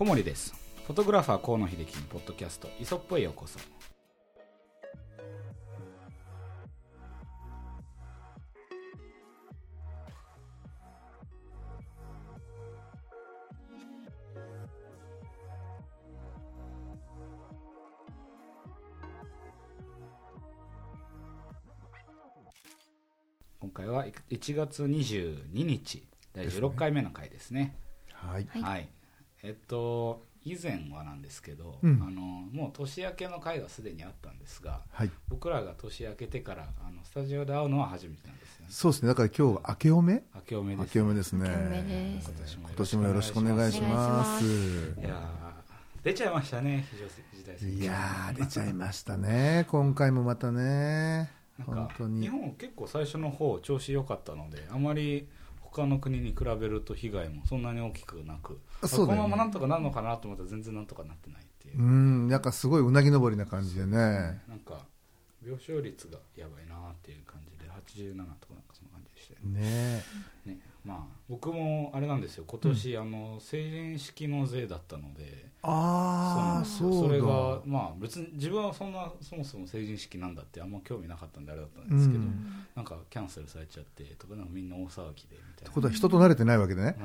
小森です。フォトグラファー河野秀樹のポッドキャスト「イソップへようこそ」今回は1月22日第16回目の回ですね。はい。はい、えっと以前はなんですけど、うんあのもう年明けの回はすでにあったんですがはい。僕らが年明けてからあのスタジオで会うのは初めてなんですよねそうですね。だから今日は明けおめ？明けおめです明けおめですね。明けおめです今年もよろしくお願いします。いやー出ちゃいましたね非常事態いやー、出ちゃいましたね。今回もまたね。なんか本当に日。本結構最初の方調子良かったのであまり他の国に比べると被害もそんなに大きくなく、そね。このままなんとかなるのかなと思ったら全然なんとかなってないっていう。う、ん、なんかすごいうなぎ登りな感じでね。なんか病床率がやばいなっていう感じで87とかなんかそんな感じでしたよね。ねねまあ。僕もあれなんですよ。今年、あの成人式の税だったので。ああ、そうだ。それがまあ別に自分はそんなそもそも成人式なんだってあんま興味なかったんであれだったんですけど、うん。なんかキャンセルされちゃってとかなんかみんな大騒ぎでみたいな。ってことは人と慣れてないわけでね。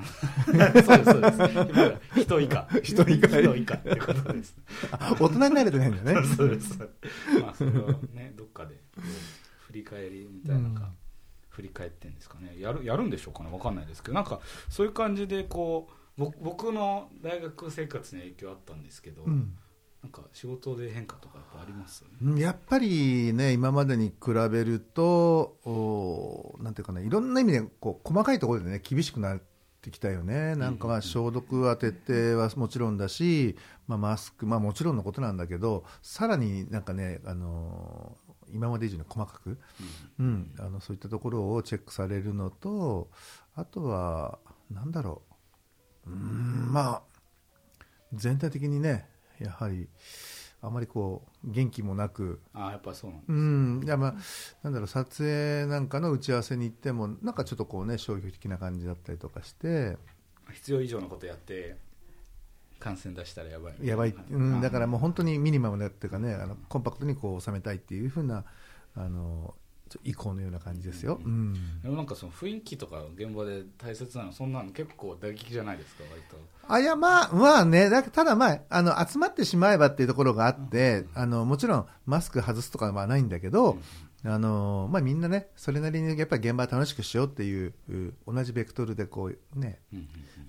そうですそうです。今人以下。人以下。人以下ってことです。あ 大人に慣れてないんだね。そうです。まあそれをねどっかで振り返りみたいなのが、うん振り返ってんですかね。やるやるんでしょうかね。わかんないですけど。なんかそういう感じでこう僕僕の大学生活に影響あったんですけど、うん。なんか仕事で変化とかやっぱありますうんやっぱりね、今までに比べると、おなんていうかな、いろんな意味でこう細かいところでね、厳しくなってきたよね、なんかまあ消毒は徹底はもちろんだし、まあ、マスク、まあ、もちろんのことなんだけど、さらになんかね、あのー今まで以上に細かく、うん、あのそういったところをチェックされるのと、あとは、なんだろう、うーん、まあ、全体的にね、やはり、あまりこう元気もなく、ああやっぱそうなんです、うん、いやまあ、なんだろう、撮影なんかの打ち合わせに行っても、なんかちょっとこうね、消極的な感じだったりとかして、必要以上のことやって感染出したらやばい。やばい、うん、だからもうあ本当にミニマムだっていうかね、あのコンパクトにこう収めたいっていうふうな、あの意向のような感じですよ。うんでもなんかその雰囲気とか現場で大切なのそんなの結構打撃じゃないですか割と。あ、いや、まあ、まあね、だただまあ、あの、集まってしまえばっていうところがあって、あの、もちろん、マスク外すとかはないんだけど、あの、まあみんなね、それなりにやっぱり現場楽しくしようっていう、う同じベクトルでこう、ね、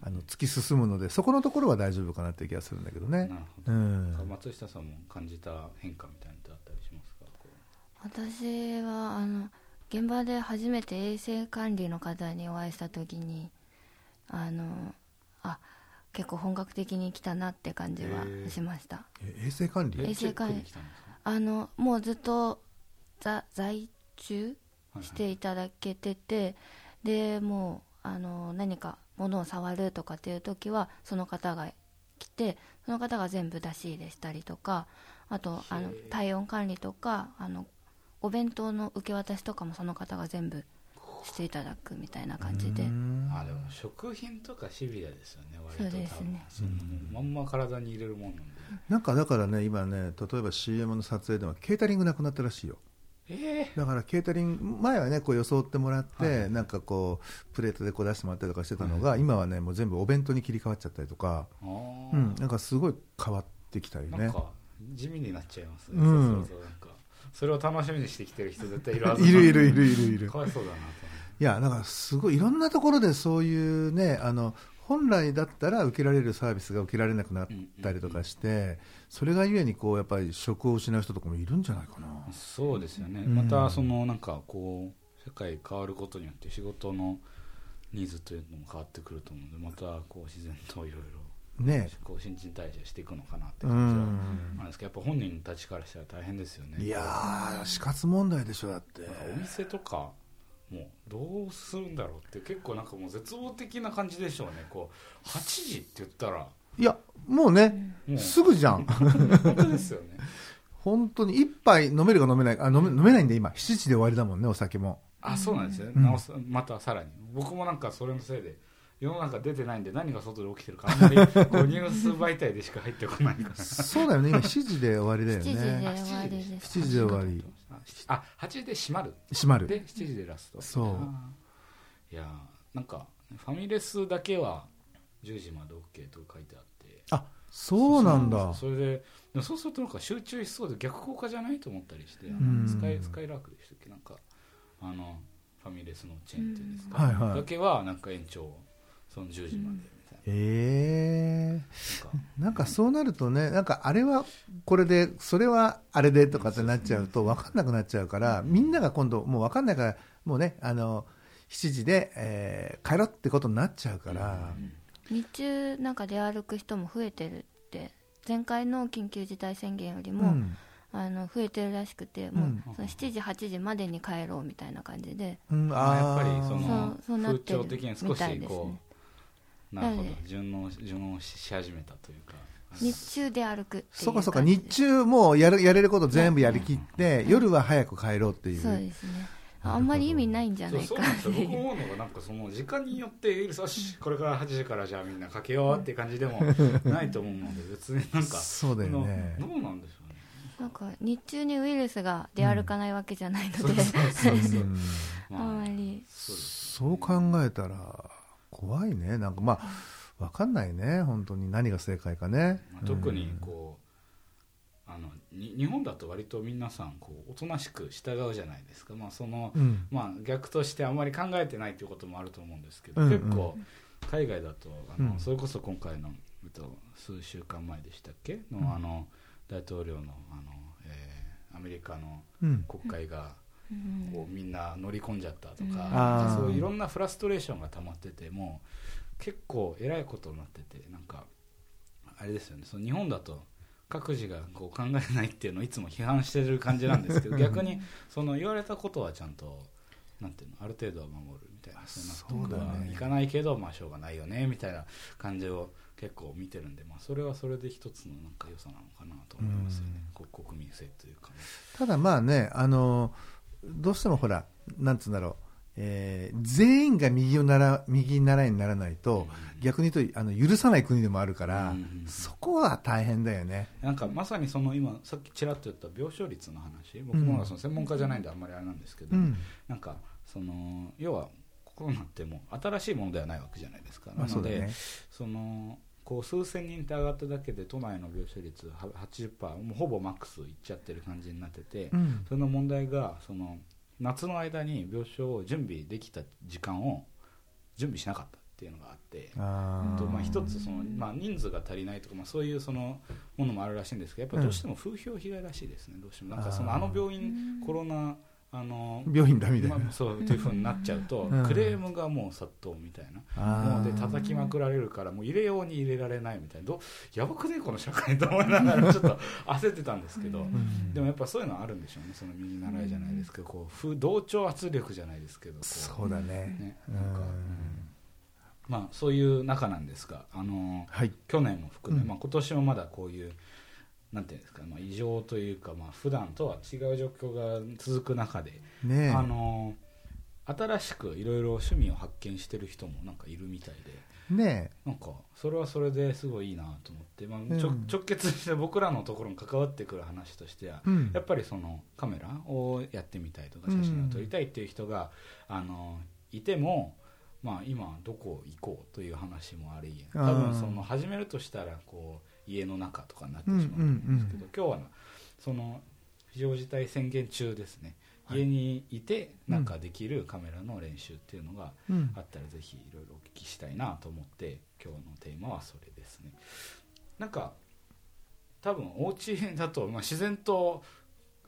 あの、突き進むので、そこのところは大丈夫かなっていう気がするんだけどうんね。なる。ほど、うん。松下さんも感じた変化みたいなのってあったりしますか？こ私はあの現場で初めて衛生管理の方にお会いした時にあのあ結構本格的に来たなって感じはしました。え衛生管理？う衛生管理。あのもうずっと在在中はいはいしていただけててでもうあの何か物を触るとかっていう時はその方が来てその方が全部出し入れしたりとかあとあの体温管理とかあのお弁当の受け渡しとかもその方が全部していただくみたいな感じで。うん。あでも食品とかシビアですよね割とそうですね。そのまんま体に入れるもんなんで。なんかだからね、今ね、例えば CM の撮影でもケータリングなくなったらしいよ。ええだからケータリング前はねこう装ってもらって、はい。なんかこうプレートでこう出してもらったりとかしてたのが、今はねもう全部お弁当に切り替わっちゃったりとか、うん、なんかすごい変わってきたりね。なんか地味になっちゃいますね、うん。そうそうそうなんか。それを楽しみにしてきてる人絶対いるはずいるいるいるいるいる。かわいそうだなといやだからすごいいろんなところでそういうねあの本来だったら受けられるサービスが受けられなくなったりとかして、それがゆえにこうやっぱり職を失う人とかもいるんじゃないかな。そうですよね、うん。またそのなんかこう社会変わることによって仕事のニーズというのも変わってくると思うのでまたこう自然といろいろね。こう新陳代謝していくのかなってう感じはん。ですけどやっぱ本人たちからしたら大変ですよね。いやー死活問題でしょだって。お店とかもう。どうするんだろうって結構なんかもう絶望的な感じでしょうね。こう8時って言ったら。いやもうね、もうすぐじゃん。本当ですよね。本当に一杯飲めるか飲めないあ飲め飲めないんで今。7時で終わりだもんねお酒も。あそうなんですよ、うん。なおさまたさらに。僕もなんかそれのせいで世の中出てないんで何が外で起きてるかあんまりこうニュース媒体でしか入ってこないから。そうだよね。今7時で終わりだよ7時でね終わりです。7時で終わり。あ8時で閉まる？閉まる。で7時でラスト。そう。いやーなんかファミレスだけは10時まで OK と書いてあって。あそうなんだ。それでそうするとなんか集中しそうで逆効果じゃないと思ったりしてスカイスカイラークでしたっけ？なんかあのファミレスのチェーン店ですか、はいはい。だけはなんか延長その10時までみたいええな,、なんかそうなるとね、なんかあれはこれで、それはあれでとかってなっちゃうと分かんなくなっちゃうから、みんなが今度、もう分かんないから、もうね、あの7時で、えー帰ろうってことになっちゃうから、日中なんか出歩く人も増えてるって前回の緊急事態宣言よりも、うん。あの増えてるらしくてもうその7時8時までに帰ろうみたいな感じで。うん。まあ、やっぱりそそうのそうなってる風潮的に少みたいしこうなるほど。順応順応し始めたというか。日中で歩くそうかそうか、日中もうやるやれること全部やりきって、夜は早く帰ろうっていう。そうですね。あんまり意味ないんじゃないかそう僕思うのがなんかその時間によってよしこれから8時からじゃあみんなかけようっていう感じでもないと思うので別になんかそうだよねどうなんでしょうねなんか日中にウイルスが出歩かないわけじゃないので、そうそうそうそううんあまあんまりそう考えたら、怖いね、なんかまあ、分かんないね、本当に。何が正解かね。まあ特にこうあのに日本だと割と皆さんこうおとなしく従うじゃないですか、まあそのうん。まあ、逆としてあまり考えてないということもあると思うんですけど、うんうん。結構海外だとあの、うん。それこそ今回の、えっと、数週間前でしたっけ？の,、うん。あの大統領のあの、えーアメリカのうん。国会がうんこうみんな乗り込んじゃったとうん。か、そういろんなフラストレーションが溜まっててもう結構えらいことになっててなんかあれですよねその日本だと各自がこう考えないっていうのをいつも批判してる感じなんですけど 逆にその言われたことはちゃんとなんていうのある程度は守るみたいな。その納得そうだねはいかないけど、まあしょうがないよねみたいな感じを結構見てるんで、まあ、それはそれで一つのなんか良さなのかなと思いますよね、国民性というかね。ただまあね、あのどうしてもほら、なんつうんだろう、えー全員が右をなら右習いにならないと、逆に言うとあの許さない国でもあるから、うんうんうん。そこは大変だよね。なんかまさにその今さっきちらっと言った病床率の話。僕もその専門家じゃないんであんまりあれなんですけど、うん。なんかその要はコロナってもう新しいものではないわけじゃないですか、まあ、なのでね。そのこう数千人って上がっただけで都内の病床率は80%もうほぼマックスいっちゃってる感じになってて、うん。その問題がその夏の間に病床を準備できた時間を準備しなかったっていうのがあって。あー。とまあ、一つその、まあ、人数が足りないとか、まあ、そういうそのものもあるらしいんですけどやっぱりどうしても風評被害らしいですね、どうしても。なんかそのあの病院コロナあの病院だみたいな。まあ、そうというふうになっちゃうと、うん。クレームがもう殺到みたいな、もうで叩きまくられるからもう入れように入れられないみたいな。どうやばくねこの社会と思いながらちょっと焦ってたんですけど、うん。でもやっぱそういうのはあるんでしょうね。その右習いじゃないですけどこう風同調圧力じゃないですけどそうだね。ねうん。なんか、まあ、そういう中なんですが、あのはい。去年も含め、うん。まあ、今年もまだこういうなんていうんですか、まあ、異常というか、まあ普段とは違う状況が続く中で、ねえ。あの新しくいろいろ趣味を発見してる人もなんかいるみたいでねなんかそれはそれですごいいいなと思って、まあうん。ちょ直結して僕らのところに関わってくる話としては、え。うん。やっぱりそのカメラをやってみたいとか写真を撮りたいっていう人が、あのいても、まあ、今どこ行こうという話もあり多分その始めるとしたらこう家の中とかになってしまうんですけど、今日はその非常事態宣言中ですね。はい。家にいてなんかできるカメラの練習っていうのがうん。あったらぜひいろいろお聞きしたいなと思って今日のテーマはそれですね。なんか多分お家だと、まあ、自然と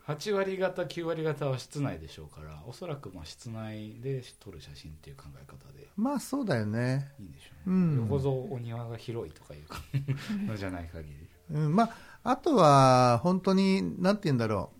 8割方9割方は室内でしょうからおそらくまあ室内で撮る写真っていう考え方で。まあそうだよね。いいんでしょううね、ん。よほどお庭が広いとかいうのじゃない限り。うん、まあ、あとは、本当に、なんて言うんだろ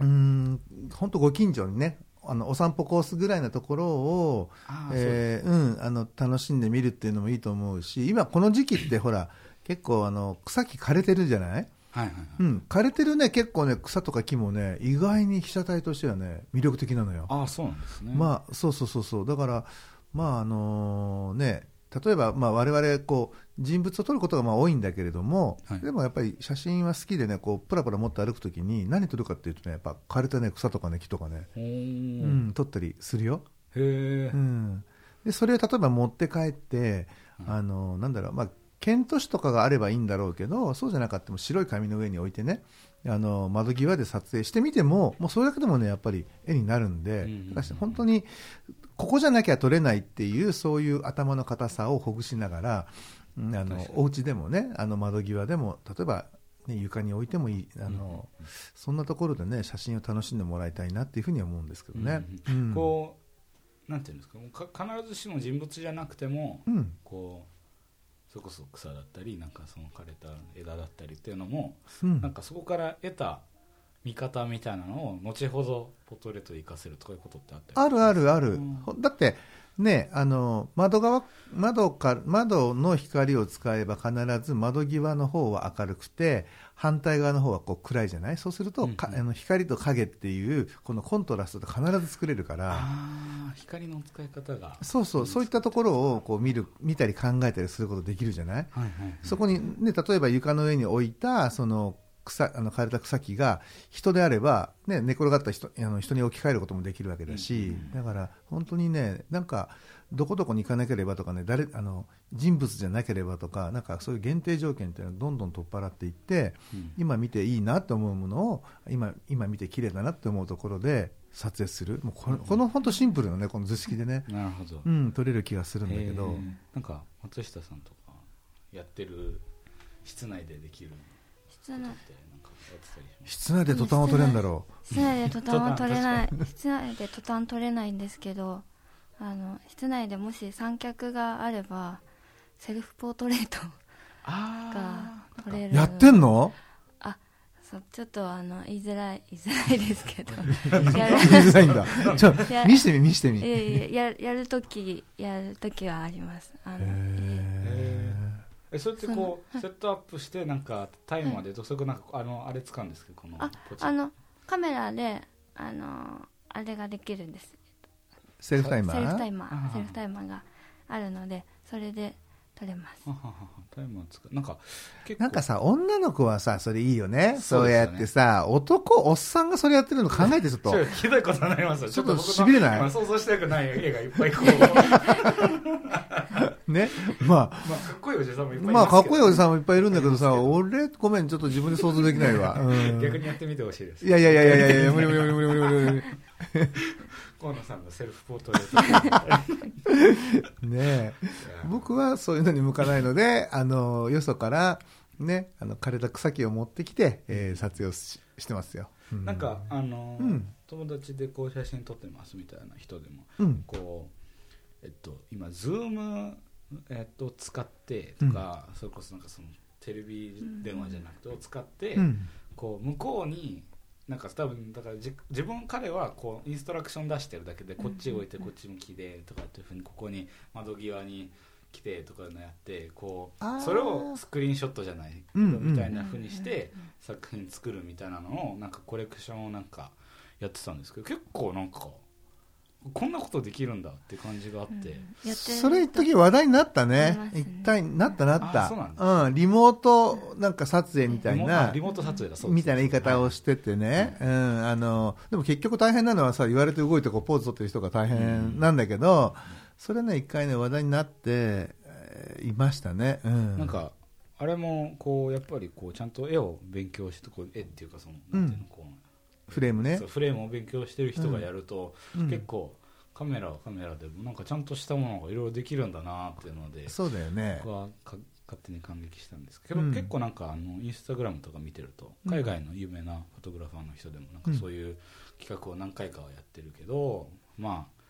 う。うん、本当ご近所にね、あの、お散歩コースぐらいのところを、あえーうん、あの、楽しんでみるっていうのもいいと思うし、今この時期ってほら、結構あの、草木枯れてるじゃない？はいはいはい、うん、枯れてるね、結構ね、草とか木もね、意外に被写体としてはね、魅力的なのよ。ああそうなんですね。まあ、そうそうそうそう。だから、まああのね例えば、まあ、我々こう人物を撮ることがまあ多いんだけれども、はい。でもやっぱり写真は好きでねこうプラプラ持って歩くときに何撮るかっていうとねやっぱ枯れた、ね、草とかね木とかね、ほうーん撮ったりするよ、へえうん、でそれを例えば持って帰って、うんあのなんだろう、まあ、ケント紙とかがあればいいんだろうけどそうじゃなかったも白い紙の上に置いてねあの窓際で撮影してみてももうそれだけでもねやっぱり絵になるんで、本当にここじゃなきゃ撮れないっていうそういう頭の硬さをほぐしながらうんあのお家でもねあの窓際でも例えば、ね、床に置いてもいいあの、そんなところでね写真を楽しんでもらいたいなっていうふうには思うんですけどね。うんうんこうなんていうんですか必ずしも人物じゃなくても、うん。こうそれこそ草だったりなんかその枯れた枝だったりっていうのも、うん。なんかそこから得た見方みたいなのを後ほどポートレートで活かせるとかいうことってあったり。あるあるある、うん。ほだってねあの窓側窓か窓の光を使えば必ず窓際の方は明るくて反対側の方はこう暗いじゃない？そうすると、かうんうん。あの光と影っていうこのコントラストって必ず作れるから。ああ光の使い方が。そうそう。そういったところをこう見る見たり考えたりすることできるじゃないはいはい。そこに、ね、例えば床の上に置いたその草あの枯れた草木が人であれば、ね、寝転がった人あの人に置き換えることもできるわけだし、だから本当にねなんかどこどこに行かなければとかね誰あの人物じゃなければとかなんかそういう限定条件っていうのをどんどん取っ払っていってうん。今見ていいなと思うものを今今見て綺麗だなって思うところで撮影する。もうこのこの本当シンプルなねこの図式でね、なるほど、うん、撮れる気がするんだけど。なんか松下さんとかやってる室内でできる室内室内で途端を撮れるんだろ室内でトタンは取れない。室内でトタン取れないんですけどあの室内でもし三脚があればセルフポートレートが撮れる。うやってんの？そうちょっとあの言いづらい言いづらいですけど。や言いづらいんだ。ちょ 見してみ見してみ。るいやいやるときやるときはあります。あのへえそれってこうセットアップしてなんかタイマーでどそこなんかあのあれ使うんですけどこのあポチあのカメラであのあれができるんです。ーセルフタイマセルフターイマー。セルフタイマーがあるのでそれで撮れます。はははは。タイマー使う。なんか結構。なんかさ女の子はさそれいいよね。そですよね。そううやってさ男おっさんがそれやってるの考えてちょっと。ちょっとひどいことになりますよ。ちょっと僕の痺れない？今想像したくない絵がいっぱいこう ね。まあ。まあかっこいいおじさんもいっぱいいまあかっこいいおじささんもいっぱいいるんだけどさ俺ごめんちょっと自分で想像できないわ、うん、逆にやってみてほしいです。いやいやいやいやいや無理無理無理無理無理無理無理河野さんのセルフポートレートねえ。僕はそういうのに向かないのであのよそからねあの枯れた草木を持ってきて、えー撮影をししてますよ、うなんかあのーうん。友達でこう写真撮ってますみたいな人でもうん。こうえっと今ズームえっと使ってとか、それこそなんかそのテレビ電話じゃなくてを使って、うん。こう向こうになんか多分だからじ自分彼はこうインストラクション出してるだけでこっち置いてこっち向きでとかっていうふうにここに窓際に来てとかのやってこうそれをスクリーンショットじゃないみたいなふうにして作品作るみたいなのをなんかコレクションをなんかやってたんですけど結構なんかこんなことできるんだって感じがあって、うん。それ一時話題になったね。ね。一体なったなった。うなんだ。うん、リモートなんか撮影みたいリモなあリモート撮影だそうです。みたいな言い方をしててね、うん、あのでも結局大変なのはさ言われて動いてこうポーズ取ってる人が大変なんだけど、それね一回ね話題になって、えーいましたね、うん、なんかあれもこうやっぱりこうちゃんと絵を勉強してこう絵っていうかそのなんていうのこうフレームね。フレームを勉強してる人がやると、うん。結構カメラはカメラでもなんかちゃんとしたものがいろいろできるんだなっていうのでそうだよね。僕はか勝手に感激したんですけど、うん。結構なんかあのインスタグラムとか見てるとうん。海外の有名なフォトグラファーの人でもなんかそういう企画を何回かはやってるけど、まあ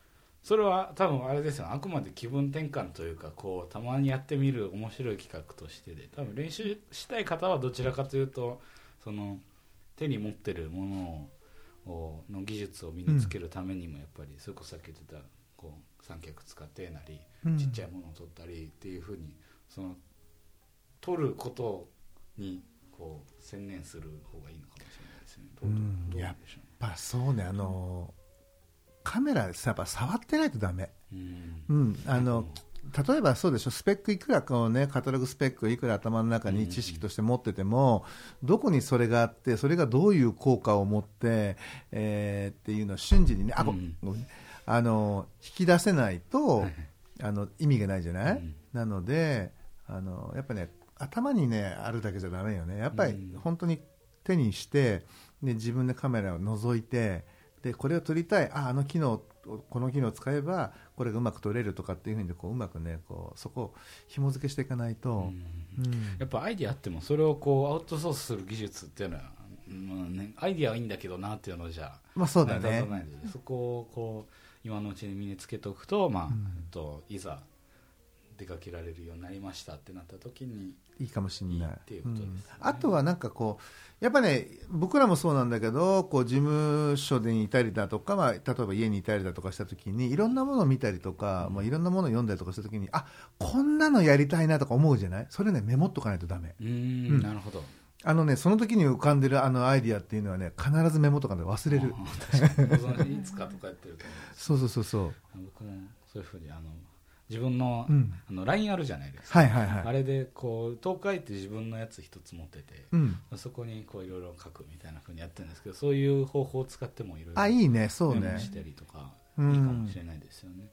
それは多分あれですよあくまで気分転換というかこうたまにやってみる面白い企画としてで多分練習したい方はどちらかというとその手に持ってるものををの技術を身につけるためにもやっぱりそれこそさっき言ってたこう三脚使ってなりうん。ちっちゃいものを撮ったりっていうふうにその撮ることにこう専念する方がいいのかもしれないですね。どううんどう？やっぱそうねあのカメラさやっぱ触ってないとダメ、ううん。うん、あの例えばそうでしょスペックいくらこう、ね、カタログスペックいくら頭の中に知識として持ってても、どこにそれがあってそれがどういう効果を持って、えーっていうのを瞬時にねあ、ごうんあの引き出せないと、はいあの意味がないじゃない、うんなのであのやっぱね頭にねあるだけじゃダメよね。やっぱりうん。本当に手にしてで自分でカメラを覗いてでこれを撮りたいああの機能この機能を使えばこれがうまく撮れるとかっていうふうにこううまくねこうそこを紐付けしていかないと、うん。やっぱアイディアあってもそれをこうアウトソースする技術っていうのは、うんね、アイディアはいいんだけどなっていうのじゃまあそうだね。そこをこう今のうちに身につけておくと、まあうん。といざ出かけられるようになりましたってなった時にいいかもしれない。あとはなんかこうやっぱね僕らもそうなんだけどこう事務所にいたりだとか、まあ、例えば家にいたりだとかした時にいろんなものを見たりとか、まあ、いろんなものを読んだりとかした時にあこんなのやりたいなとか思うじゃない？それねメモっとかないとダメ。うんん。なるほど。あのねその時に浮かんでるあのアイディアっていうのはね必ずメモとかで忘れる。いつかとかやってると思う そうそうそうそう。僕もそういうふうにあの自分の,、うん。あの LINE あるじゃないですか、はいはいはい。あれでこう東海って自分のやつ一つ持ってて、うん。そこにこういろいろ書くみたいなふうにやってるんですけどそういう方法を使ってもいろいろあいいね。そうしたりとかいうん。いかもしれないですよね、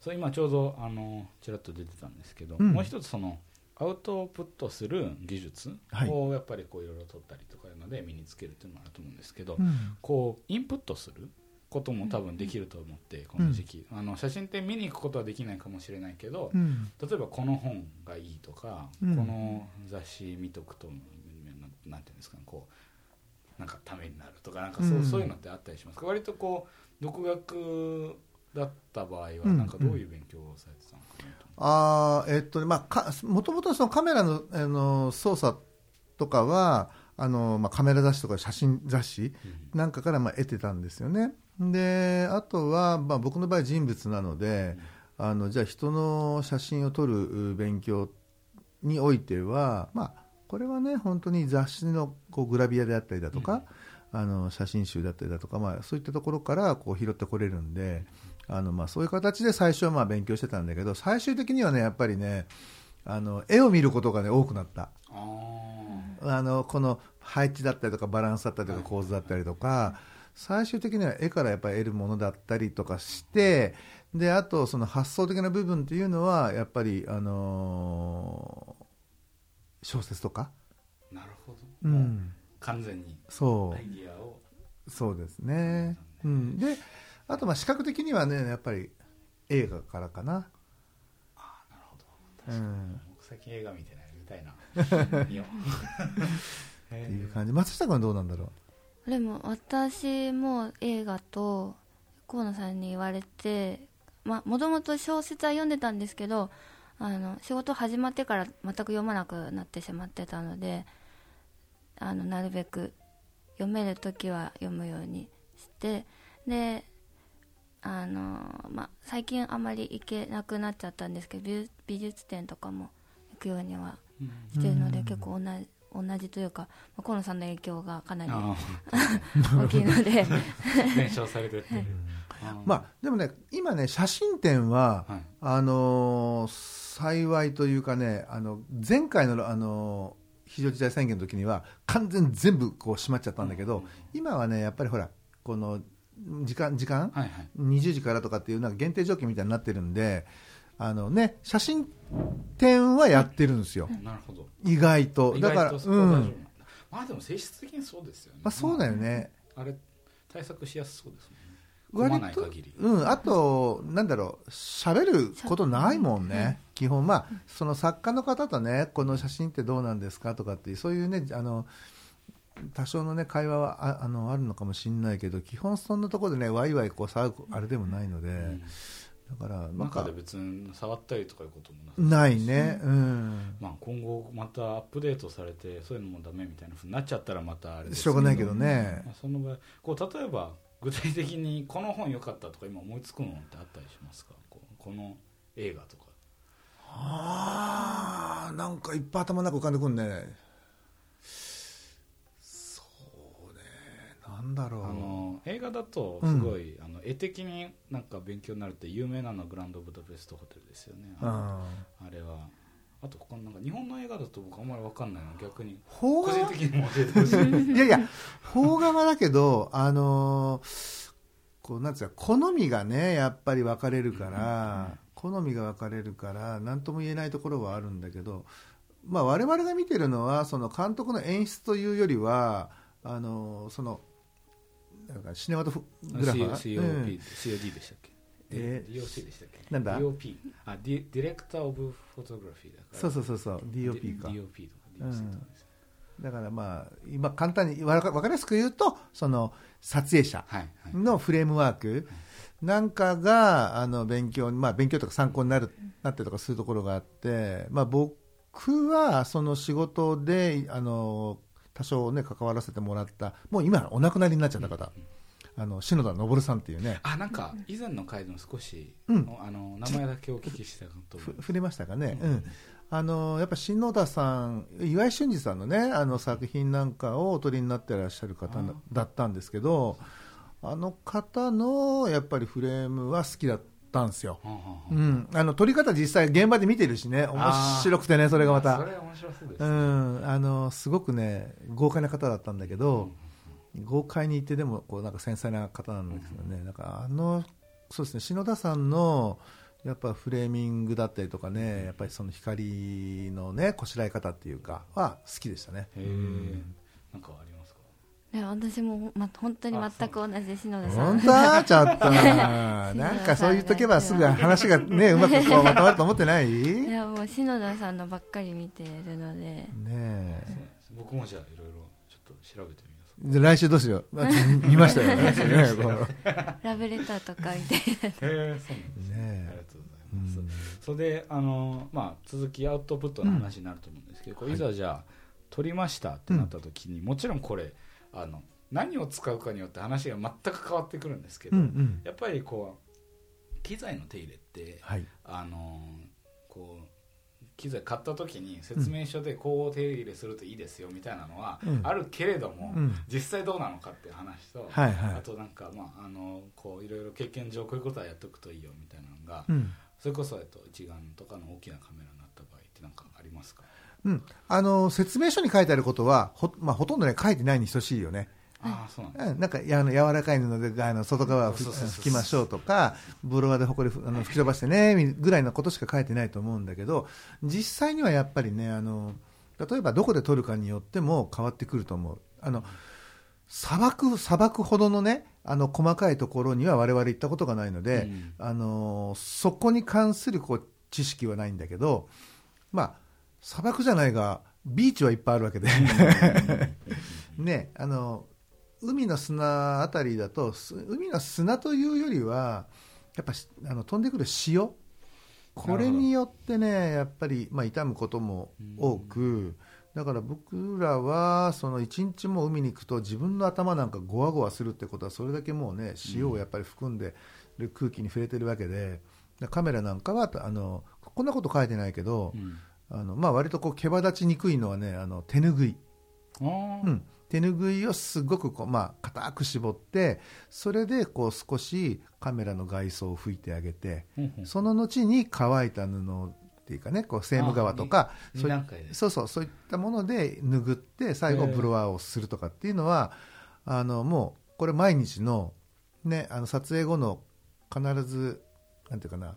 そう今ちょうどあのちらっと出てたんですけど、うん。もう一つそのアウトプットする技術はい。をやっぱりこういろいろ取ったりとかいうので身につけるっていうのもあると思うんですけど、うん。こうインプットすることも多分できると思ってこの時期、あの写真って見に行くことはできないかもしれないけど、うん。例えばこの本がいいとか、うん。この雑誌見とくとななんていうんですかねこうなんかためになるとかなんかそう,、うん。そういうのってあったりしますか？割とこう独学だった場合はうん。なんかどういう勉強をされてたのかなとあーえっとねまあかもともとそのカメラのあの操作とかはあの、まあ、カメラ雑誌とか写真雑誌なんかからまあ得てたんですよねであとは、まあ、僕の場合人物なので、あのじゃあ人の写真を撮る勉強においては、まあ、これはね本当に雑誌のこうグラビアであったりだとか、あの写真集だったりだとか、まあ、そういったところからこう拾ってこれるんであの、まあ、そういう形で最初はまあ勉強してたんだけど最終的にはねやっぱりねあの絵を見ることが、ね、多くなった。ああのこの配置だったりとかバランスだったりとかはい。構図だったりとか最終的には絵からやっぱり得るものだったりとかしてであとその発想的な部分っていうのはやっぱり、あのー小説とか、あなるほど、うん。完全にそアイディアを。うそうですね、うん、であとまあ視覚的にはねやっぱり映画からかな、あなるほど。うん、僕最近映画見てない。見たいな。見よう。へっていうー感じ。松下君はどうなんだろでも私も映画と河野さんに言われてもともと小説は読んでたんですけどあの仕事始まってから全く読まなくなってしまってたのであのなるべく読める時は読むようにしてであの、まあ、最近あまり行けなくなっちゃったんですけど美美術展とかも行くようにはうんしてるのでうん。結構同じ同じというか、まあ河野さんの影響がかなりあ 大きいので。ー伝承されてってまあでもね今ね写真展は、はい。あのー幸いというかねあの前回の、あのー非常事態宣言の時には完全に全部こう閉まっちゃったんだけど、うん今はねやっぱりほらこの時間時間、はいはい。20時からとかっていうなんか限定条件みたいになってるんであのね写真展はやってるんですよ、なるほど。意外と。意だからうん。まあでも性質的にそうですよね。まあ、そうだよね、あれ対策しやすそうですね。割とうん、あと、なんだろう、喋ることないもんね、基本、まあ、その作家の方とね、この写真ってどうなんですかとかっていう、そういうね、あの多少のね、会話はああのあるのかもしれないけど、基本、そんなところでね、ワイワイこう騒ぐあれでもないので、うんだから、なんか中で、別に触ったりとかいうこともなないね、うん、まあ、今後またアップデートされてそういうのもダメみたいなふうになっちゃったらまたあれですしょうがないけどね。まあ、その場合こう例えば具体的にこの本良かったとか今思いつくのってあったりしますか？この映画とか。あーなんかいっぱい頭の中浮かんでくるねななんだろう。あの映画だとすごい、あの絵的になんか勉強になるって有名なのはグランドブダペストホテルですよね。あれは。あと他のなんか日本の映画だと僕あんまり分かんないの。逆に個人的にも教えてほしい。いやいや邦画はだけどあのーこうなんつうか好みがねやっぱり分かれるから、好みが分かれるから何とも言えないところはあるんだけどまあ我々が見てるのはその監督の演出というよりはあのーそのなんかシネマトグラファー、COP うん。COD でしたっけ？え？ー DOC でしたっけ？なんだ？DOP あディディレクター・オブ・フォトグラフィーだから。そうそうそうそう。DOP か。D- DOP とか DOC とかです。だからまあ今簡単にわか分かりやすく言うとその撮影者のフレームワークなんかがあの勉強に、まあ、勉強とか参考になるなってるとかするところがあって、まあ、僕はその仕事であの多少ね関わらせてもらったもう今お亡くなりになっちゃった方、あの篠田昇さんっていうね。あなんか以前の回でも少し、うん。あの名前だけお聞きしたかと。触れましたかね、ううん。んあのやっぱ篠田さん岩井俊二さんのねあの作品なんかをお撮りになってらっしゃる方だったんですけどあの方のやっぱりフレームは好きだったんですよ、うん、あの撮り方実際現場で見てるしね。面白くてねそれがまた。それは面白そうですん。あのすごくね豪快な方だったんだけど、豪快にいてでもこうなんか繊細な方なんですよね、なんかあのそうですね。篠田さんのやっぱフレーミングだったりとかねやっぱりその光のねこしらえ方っていうかは好きでしたね。へえなんかありいや私も、ま、本当に全く同じ篠田さ本ん当？ちょっと。な なんかそう言っとけばすぐ 話がねうまくこうまとまると思ってない？いねやもう篠田さんのばっかり見てるので。え。僕もじゃあいろいろちょっと調べてみます。じゃあ来週どうしよう？あ見ましたよね。ラブレターとか見て。へえそうなんですね。ねありがとうございうん。ます、それであの、まあ、続きアウトプットの話になると思うんですけど、こういざじゃあ撮りましたってなった時に、もちろんこれあの何を使うかによって話が全く変わってくるんですけど、うんうん。やっぱりこう機材の手入れってはい。あのこう機材買った時に説明書でこう手入れするといいですよみたいなのはうん。あるけれども、うん。実際どうなのかっていう話と、あとなんかまああのこういろいろ経験上こういうことはやっとくといいよみたいなのが、うん。それこそ、えっと、一眼とかの大きなカメラになった場合ってなんかありますか？うん、あの説明書に書いてあることはほ,、まあ、ほとんどね書いてないに等しいよね、ああそうなんなんかやあの柔らかい布であの外側を拭きましょうとかブロワーでほこりふあの吹き飛ばしてねみぐらいのことしか書いてないと思うんだけど実際にはやっぱりねあの例えばどこで撮るかによっても変わってくると思う。あの砂漠砂漠ほどのねあの細かいところには我々行ったことがないので、うん。あのそこに関するこう知識はないんだけど、まあ、砂漠じゃないがビーチはいっぱいあるわけで、ね、あの海の砂あたりだとす海の砂というよりはやっぱしあの飛んでくる潮。これによってねやっぱり、まあ、傷むことも多く、だから僕らはその一日も海に行くと自分の頭なんかゴワゴワするってことはそれだけもうね塩をやっぱり含んでる空気に触れてるわけでカメラなんかはあのこんなこと書いてないけど、うんあのまあ、割とこう毛羽立ちにくいのはねあの手ぬぐい、うん、手ぬぐいをすごくこう、まあ、硬く絞ってそれでこう少しカメラの外装を拭いてあげてその後に乾いた布っていうかねこうセーム革とかあそうそうそうそういったもので拭って最後ブロワーをするとかっていうのはあのもうこれ毎日の,、ね、あの撮影後の必ずなんていうかな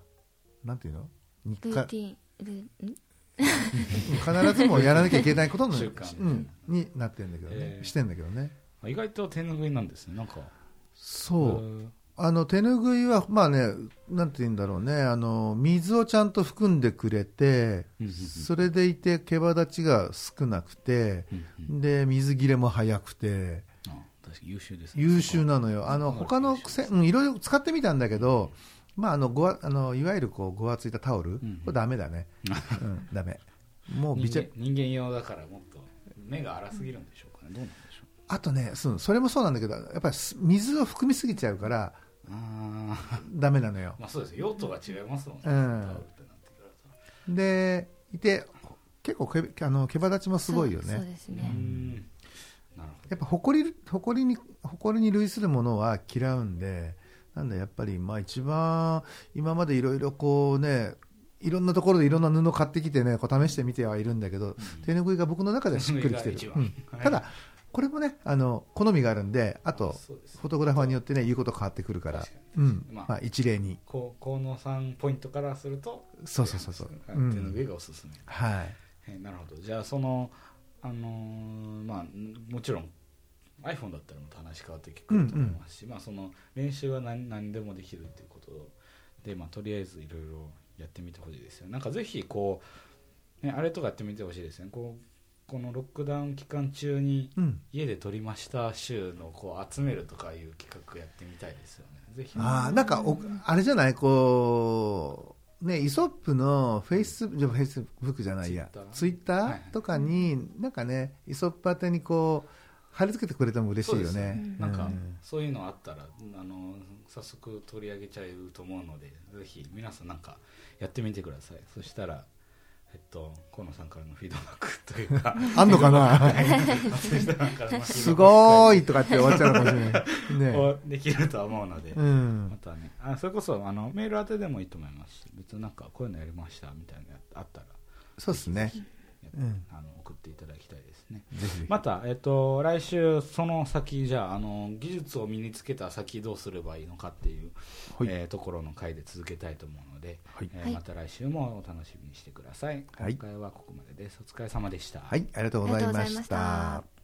なんていうの？日課ルーティン必ずもうやらなきゃいけないことの習慣。うん、になってるんだけどね、へえしてんだけどね。意外と手ぬぐいなんですねなんか。そう、あの手ぬぐいはまあねなんて言うんだろうね。あの水をちゃんと含んでくれてうんうんうんそれでいて毛羽立ちが少なくてうんうんで水切れも早くて。優秀ですね。優秀なのよ。あの他の優秀癖うんいろいろ使ってみたんだけどまああのごわあのいわゆるこうごわついたタオル、んこれダメだね、うん、ダメ。もうびちゃ人間人間用だからもっと目が荒すぎるんでしょうかね。どうなんでしょう。あとねそうそれもそうなんだけどやっぱりす水を含みすぎちゃうからああダメなのよ。まあそうですよ。用途が違いますもんね、うん。タオルってなってくると。でいて結構毛あの毛羽立ちもすごいよそうそうですね。ん。なるほやっぱ誇り誇りに誇りに類するものは嫌うんでなんでやっぱりまあ一番今までいろいろこうねいろんなところでいろんな布買ってきてねこう試してみてはいるんだけど、手ぬぐいが僕の中ではしっくりきてる。うん。ただこれもねあの好みがあるんであとフォトグラファーによってね言うこと変わってくるから。うん。まあまあ、一例に。こう河野さんポイントからするとそうそうそうそう。手うんぬぐいがおすすめ、はい。えーなるほど。じゃあそのあのーまあもちろん iPhone だったらまた話変わってくると思いますし、まあ、その練習は何何でもできるっていうことで、まあ、とりあえずいろいろやってみてほしいですよ。なんかぜひこう、ね、あれとかやってみてほしいですね。こうこのロックダウン期間中にうん。家で撮りました週のこう集めるとかいう企画やってみたいですよね。ぜひ。ああなんかおあれじゃない？こうねイソップのフェイスじゃフェイスブックじゃないや。ツイッタはいはい。ーとかになんかねイソップ宛てにこう貼り付けてくれても嬉しいよね。なんかうん。そういうのあったらあの早速取り上げちゃうと思うのでぜひ皆さんなんかやってみてください。そしたらえっと河野さんからのフィードバックというか。あんのかな？すごーいとかって終わっちゃうかもしれない。ね。をできるとは思うので、うん。またね。あそれこそあのメール宛てでもいいと思います。し別になんかこういうのやりましたみたいなのあったらそうですね。あの送っていただきたいですね。ぜひまた、えっと、来週その先じゃああの技術を身につけた先どうすればいいのかっていう、はい。えーところの回で続けたいと思うので、はい。えーはい。また来週もお楽しみにしてください、はい。今回はここまでです。お疲れ様でした、はいありがとうございました